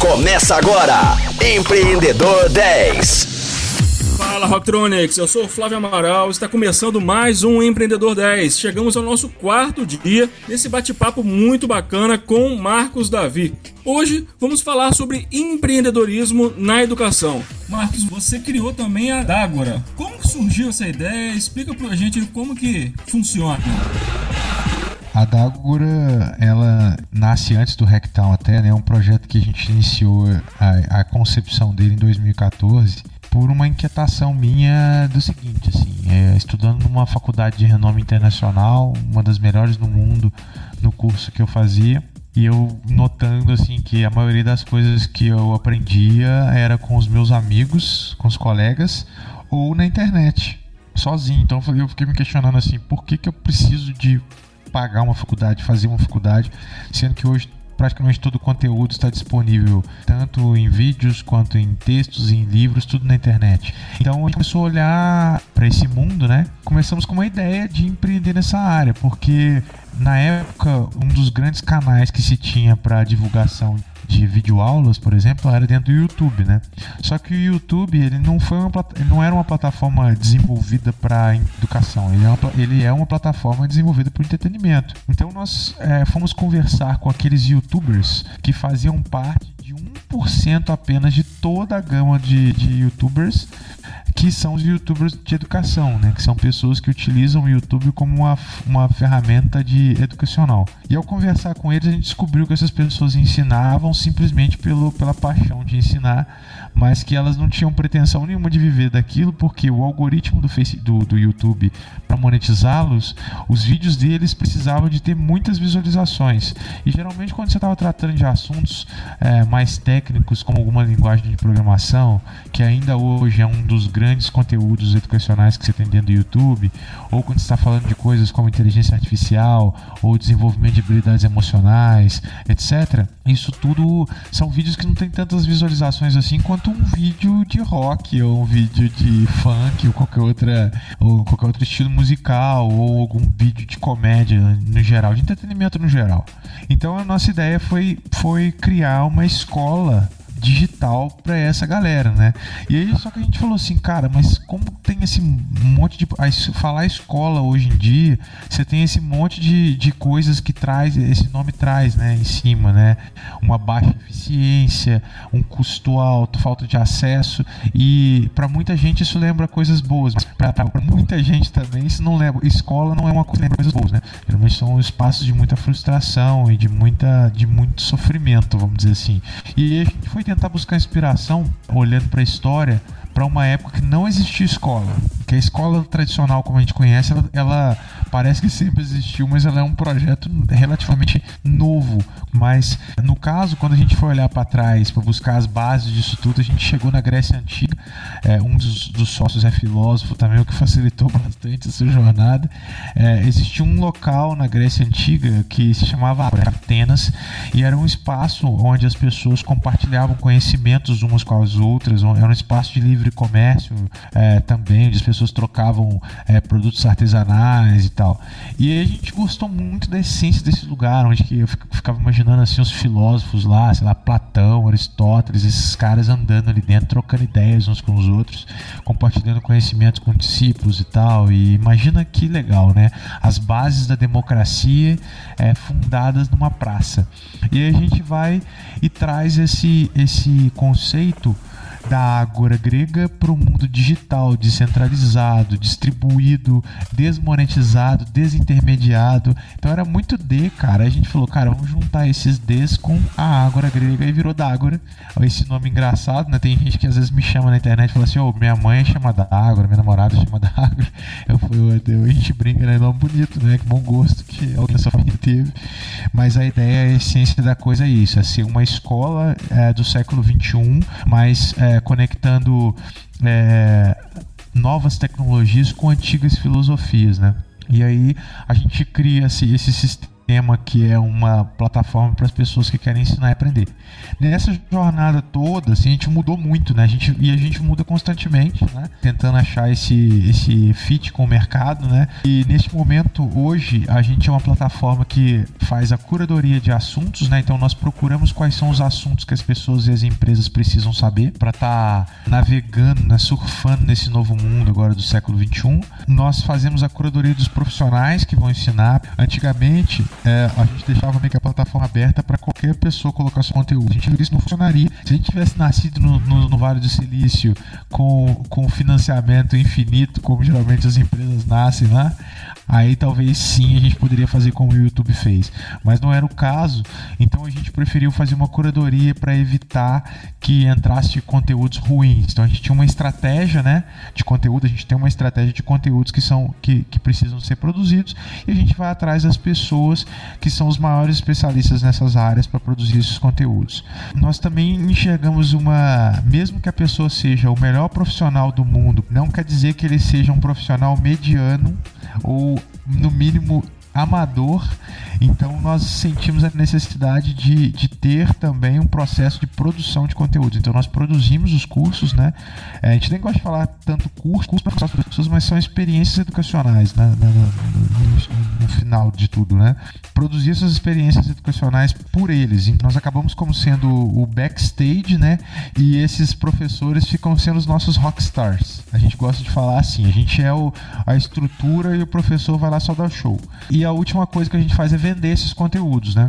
Começa agora, Empreendedor 10. Fala Rocktronics, eu sou o Flávio Amaral, está começando mais um Empreendedor 10. Chegamos ao nosso quarto dia nesse bate-papo muito bacana com Marcos Davi. Hoje vamos falar sobre empreendedorismo na educação. Marcos, você criou também a Dágora. Como surgiu essa ideia? Explica pra gente como que funciona. A Dágora, ela nasce antes do Hacktown até, né? É um projeto que a gente iniciou a, a concepção dele em 2014 por uma inquietação minha do seguinte, assim, é, estudando numa faculdade de renome internacional, uma das melhores do mundo no curso que eu fazia, e eu notando assim que a maioria das coisas que eu aprendia era com os meus amigos, com os colegas ou na internet, sozinho. Então eu fiquei me questionando assim, por que, que eu preciso de pagar uma faculdade, fazer uma faculdade, sendo que hoje praticamente todo o conteúdo está disponível, tanto em vídeos quanto em textos, em livros, tudo na internet. Então a gente começou a olhar para esse mundo, né? Começamos com uma ideia de empreender nessa área, porque na época um dos grandes canais que se tinha para divulgação de videoaulas, por exemplo, era dentro do YouTube, né? Só que o YouTube ele não foi uma, não era uma plataforma desenvolvida para educação, ele é, uma, ele é uma plataforma desenvolvida para entretenimento. Então nós é, fomos conversar com aqueles YouTubers que faziam parte de 1% apenas de toda a gama de, de YouTubers que são os youtubers de educação, né? Que são pessoas que utilizam o YouTube como uma, uma ferramenta de educacional. E ao conversar com eles, a gente descobriu que essas pessoas ensinavam simplesmente pelo, pela paixão de ensinar, mas que elas não tinham pretensão nenhuma de viver daquilo, porque o algoritmo do, face, do, do YouTube, para monetizá-los, os vídeos deles precisavam de ter muitas visualizações. E geralmente, quando você estava tratando de assuntos é, mais técnicos, como alguma linguagem de programação, que ainda hoje é um dos grandes conteúdos educacionais que você tem dentro do YouTube, ou quando está falando de coisas como inteligência artificial, ou desenvolvimento de habilidades emocionais, etc. Isso tudo são vídeos que não tem tantas visualizações assim quanto um vídeo de rock, ou um vídeo de funk, ou qualquer outra, ou qualquer outro estilo musical, ou algum vídeo de comédia no geral, de entretenimento no geral. Então a nossa ideia foi, foi criar uma escola digital para essa galera, né? E aí só que a gente falou assim, cara, mas como tem esse monte de falar escola hoje em dia, você tem esse monte de, de coisas que traz esse nome traz, né, em cima, né? Uma baixa eficiência, um custo alto, falta de acesso e para muita gente isso lembra coisas boas, mas para muita gente também isso não lembra. Escola não é uma coisa lembra coisas boas, né? Geralmente são espaços de muita frustração e de muita de muito sofrimento, vamos dizer assim. E a gente foi tentar buscar inspiração olhando para a história para uma época que não existia escola. Que a escola tradicional, como a gente conhece, ela, ela, parece que sempre existiu, mas ela é um projeto relativamente novo. Mas no caso, quando a gente foi olhar para trás para buscar as bases disso tudo, a gente chegou na Grécia Antiga. É, um dos, dos, sócios é filósofo também, o que facilitou bastante essa jornada. É, existia um local na Grécia Antiga que se chamava Atenas e era um espaço onde as pessoas compartilhavam conhecimentos umas com as outras, era um espaço de livre comércio é, também, onde as pessoas trocavam é, produtos artesanais tal. E a gente gostou muito da essência desse lugar, onde que eu ficava imaginando assim os filósofos lá, sei lá, Platão, Aristóteles, esses caras andando ali dentro, trocando ideias uns com os outros, compartilhando conhecimentos com discípulos e tal. E imagina que legal, né? As bases da democracia é, fundadas numa praça. E a gente vai e traz esse, esse conceito da ágora grega para o mundo digital, descentralizado, distribuído, desmonetizado, desintermediado. Então era muito D, cara. A gente falou, cara, vamos juntar esses Ds com a ágora grega e virou Dágora. Esse nome engraçado, né? Tem gente que às vezes me chama na internet e fala assim: Ô, oh, minha mãe é chamada Ágora, minha namorada é chamada Ágora. Eu falei, eu, a gente brinca, né? Nome bonito, né? Que bom gosto que da sua família teve. Mas a ideia, a essência da coisa é isso: é ser uma escola é, do século XXI, mas é, conectando é, novas tecnologias com antigas filosofias, né? E aí a gente cria esse, esse sistema tema que é uma plataforma para as pessoas que querem ensinar e aprender. Nessa jornada toda, assim, a gente mudou muito, né? A gente, e a gente muda constantemente, né? Tentando achar esse, esse fit com o mercado, né? E neste momento, hoje, a gente é uma plataforma que faz a curadoria de assuntos, né? Então nós procuramos quais são os assuntos que as pessoas e as empresas precisam saber para estar tá navegando, né? surfando nesse novo mundo agora do século 21. Nós fazemos a curadoria dos profissionais que vão ensinar. Antigamente, é, a gente deixava meio que a plataforma aberta para qualquer pessoa colocar seu conteúdo. A gente viu que isso não funcionaria. Se a gente tivesse nascido no, no, no, Vale do Silício com, com financiamento infinito, como geralmente as empresas nascem lá, aí talvez sim a gente poderia fazer como o YouTube fez. Mas não era o caso, então a gente preferiu fazer uma curadoria para evitar que entrasse conteúdos ruins. Então a gente tinha uma estratégia né, de conteúdo, a gente tem uma estratégia de conteúdos que, são, que, que precisam ser produzidos e a gente vai atrás das pessoas que são os maiores especialistas nessas áreas para produzir esses conteúdos. Nós também enxergamos uma, mesmo que a pessoa seja o melhor profissional do mundo, não quer dizer que ele seja um profissional mediano ou no mínimo amador, então nós sentimos a necessidade de, de ter também um processo de produção de conteúdo. Então nós produzimos os cursos, né? É, a gente nem gosta de falar tanto curso, curso para as pessoas, mas são experiências educacionais, né? No, no, final de tudo, né? Produzir essas experiências educacionais por eles. Nós acabamos como sendo o backstage, né? E esses professores ficam sendo os nossos rockstars. A gente gosta de falar assim, a gente é o, a estrutura e o professor vai lá só dar show. E a última coisa que a gente faz é vender esses conteúdos, né?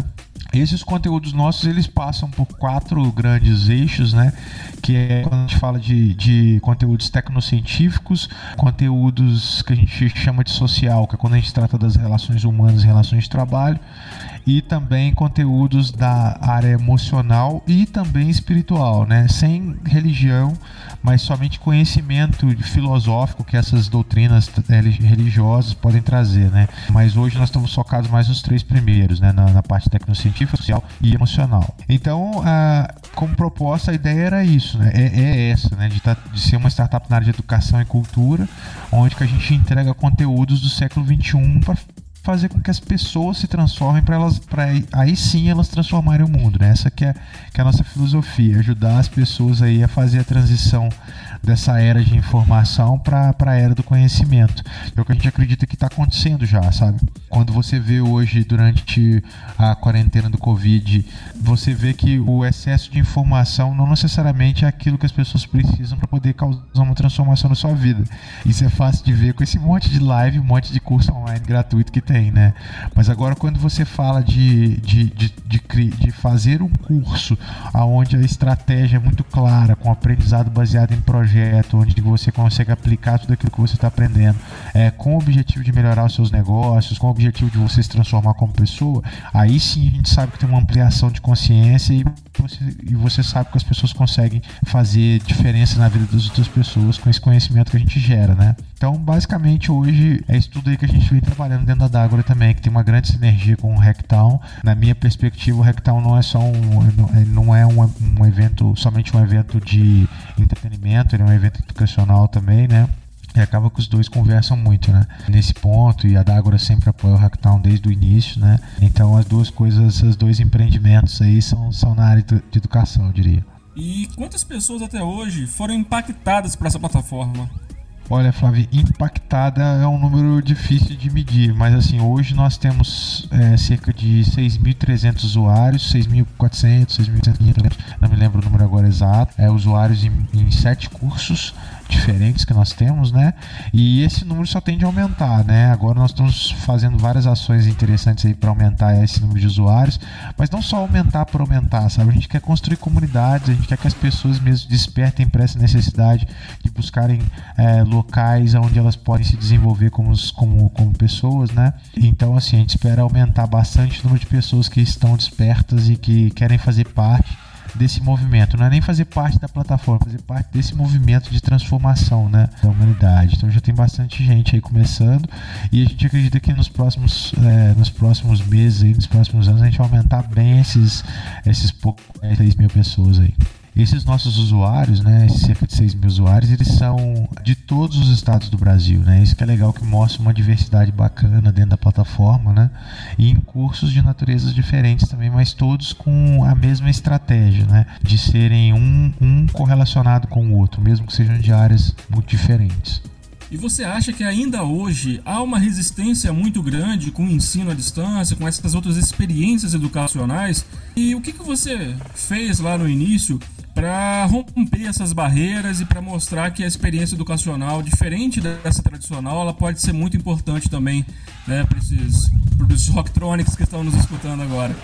Esses conteúdos nossos eles passam por quatro grandes eixos, né? Que é quando a gente fala de, de conteúdos tecnocientíficos, conteúdos que a gente chama de social, que é quando a gente trata das relações humanas, relações de trabalho, e também conteúdos da área emocional e também espiritual, né? Sem religião, mas somente conhecimento filosófico que essas doutrinas eh, religiosas podem trazer, né? Mas hoje nós estamos focados mais nos três primeiros, né? Na, na parte tecnocientífica, social e emocional. Então, ah, como proposta, a ideia era isso, né? É, é essa, né? De, tá, de, ser uma startup na área de educação e cultura, onde que a gente entrega conteúdos do século 21 para fazer com que as pessoas se transformem para elas para aí sim elas transformarem o mundo né? essa que é, que é a nossa filosofia ajudar as pessoas aí a fazer a transição dessa era de informação para a era do conhecimento é o que a gente acredita que está acontecendo já sabe quando você vê hoje durante a quarentena do covid você vê que o excesso de informação não necessariamente é aquilo que as pessoas precisam para poder causar uma transformação na sua vida isso é fácil de ver com esse monte de live um monte de curso online gratuito que tem, né? Mas agora quando você fala de, de, de, de, de fazer um curso onde a estratégia é muito clara, com aprendizado baseado em projeto, onde você consegue aplicar tudo aquilo que você está aprendendo, é, com o objetivo de melhorar os seus negócios, com o objetivo de você se transformar como pessoa, aí sim a gente sabe que tem uma ampliação de consciência e você, e você sabe que as pessoas conseguem fazer diferença na vida das outras pessoas com esse conhecimento que a gente gera, né? Então, basicamente, hoje é isso tudo aí que a gente vem trabalhando dentro da Dágora também, que tem uma grande sinergia com o Rectown. Na minha perspectiva, o Rectown não é só um, não é um, um evento, somente um evento de entretenimento, ele é um evento educacional também, né? E acaba que os dois conversam muito, né? Nesse ponto, e a Dágora sempre apoia o Hacktown desde o início, né? Então as duas coisas, esses dois empreendimentos aí são, são na área de educação, eu diria. E quantas pessoas até hoje foram impactadas por essa plataforma? Olha, Flávio, impactada é um número difícil de medir, mas assim, hoje nós temos é, cerca de 6.300 usuários, 6.400, 6.500, não me lembro o número agora exato, é, usuários em, em sete cursos diferentes que nós temos, né? E esse número só tende a aumentar, né? Agora nós estamos fazendo várias ações interessantes aí para aumentar esse número de usuários, mas não só aumentar por aumentar, sabe? A gente quer construir comunidades, a gente quer que as pessoas mesmo despertem para essa necessidade de buscarem é, locais onde elas podem se desenvolver como, como, como pessoas, né? Então, assim, a gente espera aumentar bastante o número de pessoas que estão despertas e que querem fazer parte desse movimento. Não é nem fazer parte da plataforma, fazer parte desse movimento de transformação né, da humanidade. Então já tem bastante gente aí começando e a gente acredita que nos próximos, é, nos próximos meses, aí, nos próximos anos, a gente vai aumentar bem esses, esses poucos, 6 mil pessoas aí. Esses nossos usuários, né, cerca de 6 mil usuários, eles são de todos os estados do Brasil, né? Isso que é legal que mostra uma diversidade bacana dentro da plataforma, né? E em cursos de naturezas diferentes também, mas todos com a mesma estratégia, né? De serem um, um correlacionado com o outro, mesmo que sejam de áreas muito diferentes. E você acha que ainda hoje há uma resistência muito grande com o ensino à distância, com essas outras experiências educacionais? E o que, que você fez lá no início para romper essas barreiras e para mostrar que a experiência educacional, diferente dessa tradicional, ela pode ser muito importante também né, para esses, esses rocktronics que estão nos escutando agora?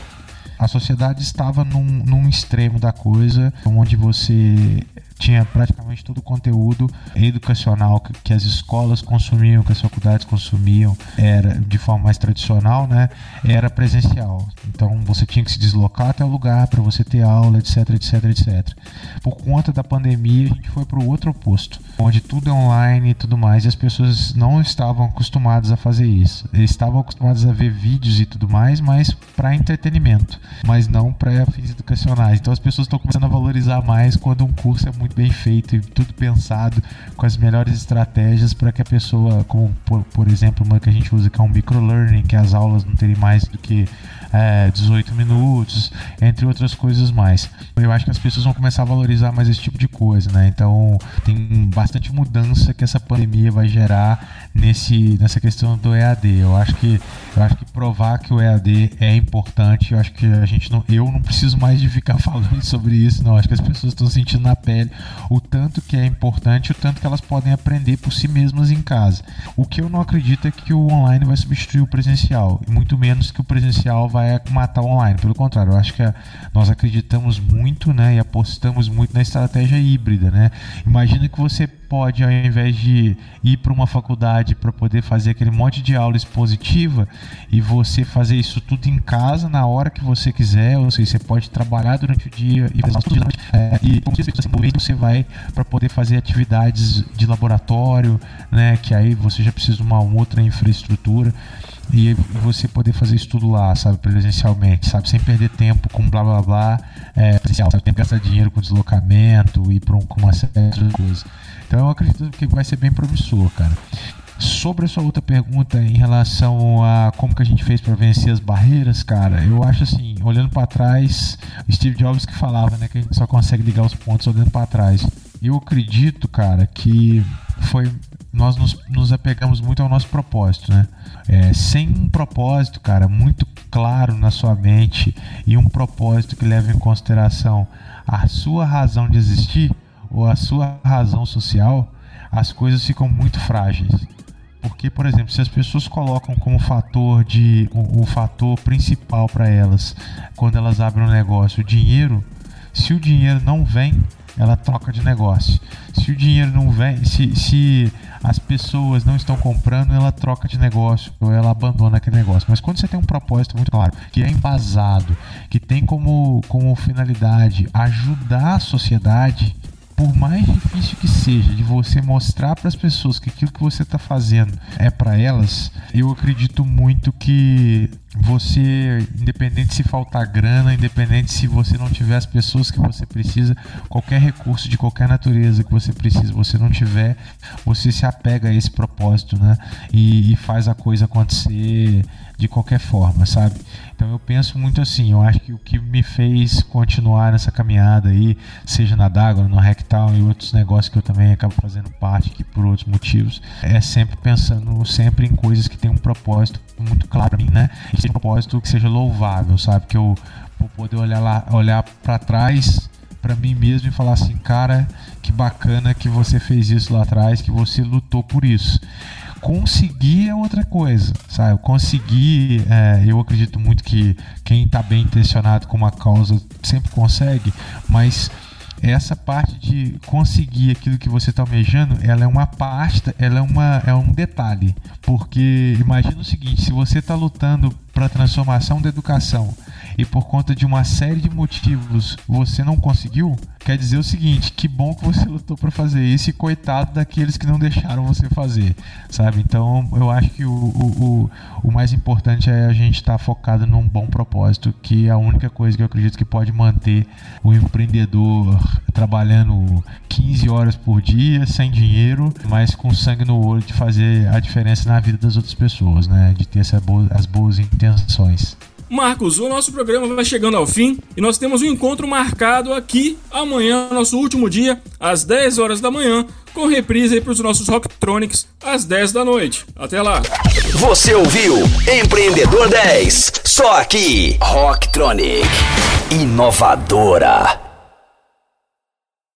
A sociedade estava num, num extremo da coisa, onde você tinha praticamente todo o conteúdo educacional que, que, as escolas consumiam, que as faculdades consumiam, era de forma mais tradicional, né? Era presencial. Então você tinha que se deslocar até o lugar para você ter aula, etc, etc, etc. Por conta da pandemia, a gente foi para o outro oposto, onde tudo é online e tudo mais, e as pessoas não estavam acostumadas a fazer isso. Eles estavam acostumadas a ver vídeos e tudo mais, mas para entretenimento, mas não para fins educacionais. Então as pessoas estão começando a valorizar mais quando um curso é muito muito bem feito e tudo pensado com as melhores estratégias para que a pessoa, como por, por, exemplo, uma que a gente usa que é um microlearning, que as aulas não terem mais do que é, 18 minutos, entre outras coisas mais. Eu acho que as pessoas vão começar a valorizar mais esse tipo de coisa, né? Então tem bastante mudança que essa pandemia vai gerar nesse, nessa questão do EAD. Eu acho que eu acho que provar que o EAD é importante, eu acho que a gente não, eu não preciso mais de ficar falando sobre isso, não. Acho que as pessoas estão sentindo na pele o tanto que é importante, o tanto que elas podem aprender por si mesmas em casa. O que eu não acredito é que o online vai substituir o presencial, muito menos que o presencial vai matar o online. Pelo contrário, eu acho que nós acreditamos muito, né, e apostamos muito na estratégia híbrida, né? Imagina que você pode, ao invés de ir para uma faculdade para poder fazer aquele monte de aula expositiva e você fazer isso tudo em casa na hora que você quiser, ou seja, você pode trabalhar durante o dia e fazer é, você vai para poder fazer atividades de laboratório, né, que aí você já precisa de uma outra infraestrutura e você poder fazer isso tudo lá, sabe, presencialmente, sabe, sem perder tempo com blá blá blá é, presencial, sabe, gastar dinheiro com deslocamento e para um, com uma série de coisas. Então eu acredito que vai ser bem promissor, cara. Sobre a sua outra pergunta em relação a como que a gente fez para vencer as barreiras, cara, eu acho assim, olhando para trás, Steve Jobs que falava, né, que a gente só consegue ligar os pontos olhando para trás. Eu acredito, cara, que foi nós nos, nos, apegamos muito ao nosso propósito, né? É, sem um propósito, cara, muito claro na sua mente e um propósito que leva em consideração a sua razão de existir, ou a sua razão social, as coisas ficam muito frágeis. Porque, por exemplo, se as pessoas colocam como fator de o, o fator principal para elas quando elas abrem um negócio o dinheiro, se o dinheiro não vem, ela troca de negócio. Se o dinheiro não vem, se, se as pessoas não estão comprando, ela troca de negócio ou ela abandona aquele negócio. Mas quando você tem um propósito muito claro, que é embasado, que tem como, como finalidade ajudar a sociedade, por mais difícil que seja de você mostrar para as pessoas que aquilo que você está fazendo é para elas, eu acredito muito que você, independente se faltar grana, independente se você não tiver as pessoas que você precisa, qualquer recurso de qualquer natureza que você precisa, você não tiver, você se apega a esse propósito, né? E, e faz a coisa acontecer de qualquer forma, sabe? Então eu penso muito assim, eu acho que o que me fez continuar nessa caminhada aí, seja na Dágora, no Rectal e outros negócios que eu também acabo fazendo parte aqui por outros motivos, é sempre pensando sempre em coisas que têm um propósito muito claro para mim, né? E seja um propósito que seja louvável, sabe? Que eu vou poder olhar lá, olhar para trás para mim mesmo e falar assim, cara, que bacana que você fez isso lá atrás, que você lutou por isso conseguir é outra coisa, sabe? Conseguir, é, eu acredito muito que quem está bem intencionado com uma causa sempre consegue, mas essa parte de conseguir aquilo que você está almejando, ela é uma parte, ela é, uma, é um detalhe. Porque imagina o seguinte, se você está lutando para a transformação da educação e por conta de uma série de motivos você não conseguiu, quer dizer o seguinte: que bom que você lutou para fazer isso e coitado daqueles que não deixaram você fazer, sabe? Então eu acho que o, o, o, o mais importante é a gente estar tá focado num bom propósito, que é a única coisa que eu acredito que pode manter o empreendedor trabalhando 15 horas por dia, sem dinheiro, mas com sangue no olho de fazer a diferença na vida das outras pessoas, né? De ter essa boa, as boas intenções. Marcos, o nosso programa vai chegando ao fim e nós temos um encontro marcado aqui amanhã, nosso último dia, às 10 horas da manhã, com reprise para os nossos Rocktronics às 10 da noite. Até lá. Você ouviu Empreendedor 10, só aqui, Rocktronic, inovadora.